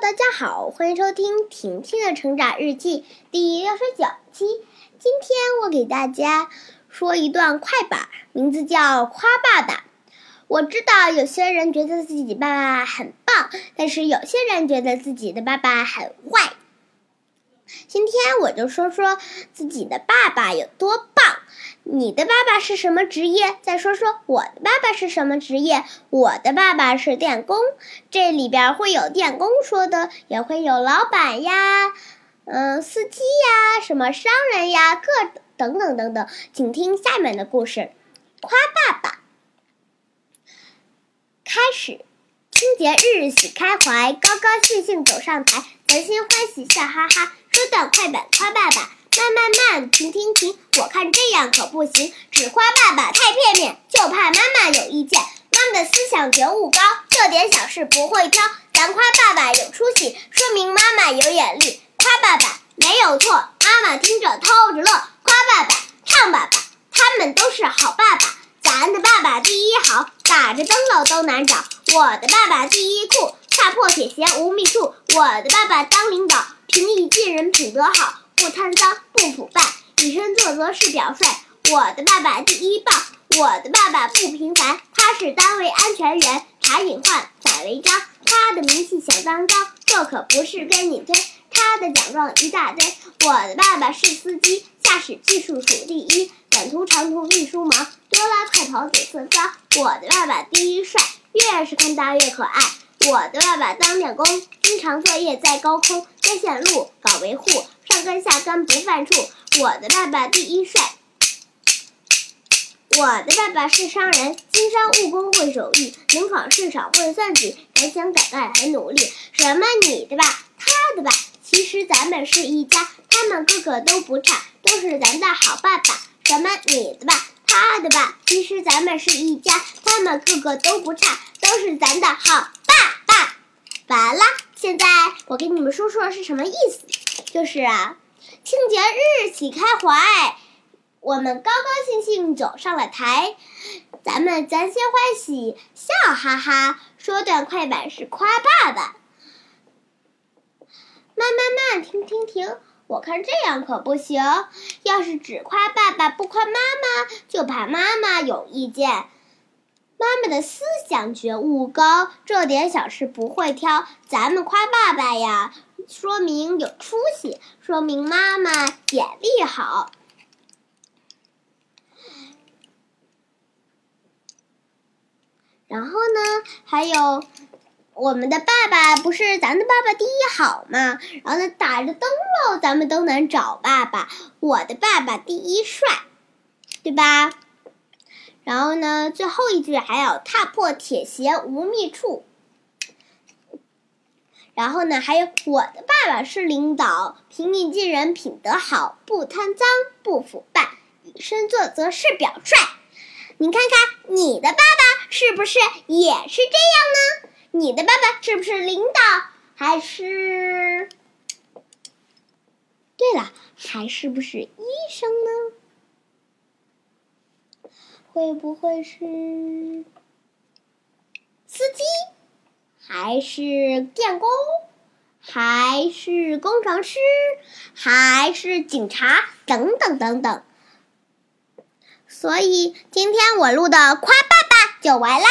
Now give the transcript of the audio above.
大家好，欢迎收听婷婷的成长日记第六十九期。今天我给大家说一段快板，名字叫《夸爸爸》。我知道有些人觉得自己爸爸很棒，但是有些人觉得自己的爸爸很坏。今天我就说说自己的爸爸有多棒。你的爸爸是什么职业？再说说我的爸爸是什么职业？我的爸爸是电工，这里边会有电工说的，也会有老板呀，嗯，司机呀，什么商人呀，各等等等等。请听下面的故事，夸爸爸。开始，清节日喜开怀，高高兴兴走上台，咱心欢喜笑哈哈，说段快板夸爸爸。慢慢慢，停停停！看这样可不行，只夸爸爸太片面，就怕妈妈有意见。妈妈的思想觉悟高，这点小事不会挑。咱夸爸爸有出息，说明妈妈有眼力。夸爸爸没有错，妈妈听着偷着乐。夸爸爸，唱爸爸，他们都是好爸爸。咱的爸爸第一好，打着灯笼都难找。我的爸爸第一酷，踏破铁鞋无觅处。我的爸爸当领导，平易近人，品德好。不贪赃，不腐败，以身作则是表率。我的爸爸第一棒，我的爸爸不平凡，他是单位安全员，查隐患，反违章。他的名气响当当，这可不是跟你推。他的奖状一大堆。我的爸爸是司机，驾驶技术数第一，短途长途运输忙，多拉快跑走色骚。我的爸爸第一帅，越是看大越可爱。我的爸爸当电工，经常作业在高空，接线路，搞维护。上杆下杆不犯怵，我的爸爸第一帅。我的爸爸是商人，经商务工会手艺，能闯市场会算计，敢想敢干很努力。什么你的爸，他的爸，其实咱们是一家，他们个个都不差，都是咱的好爸爸。什么你的爸，他的爸，其实咱们是一家，他们个个都不差，都是咱的好爸爸。完了，现在我给你们说说是什么意思。就是啊，庆节日喜开怀，我们高高兴兴走上了台，咱们咱先欢喜笑哈哈，说段快板是夸爸爸。慢慢慢，停停停，我看这样可不行，要是只夸爸爸不夸妈妈，就怕妈妈有意见。妈妈的思想觉悟高，这点小事不会挑，咱们夸爸爸呀。说明有出息，说明妈妈眼力好。然后呢，还有我们的爸爸不是咱的爸爸第一好吗？然后呢，打着灯笼咱们都能找爸爸。我的爸爸第一帅，对吧？然后呢，最后一句还有踏破铁鞋无觅处。然后呢，还有我的爸爸是领导，平易近人，品德好，不贪赃，不腐败，以身作则是表率。你看看你的爸爸是不是也是这样呢？你的爸爸是不是领导，还是？对了，还是不是医生呢？会不会是司机？还是电工，还是工程师，还是警察，等等等等。所以今天我录的夸爸爸就完啦。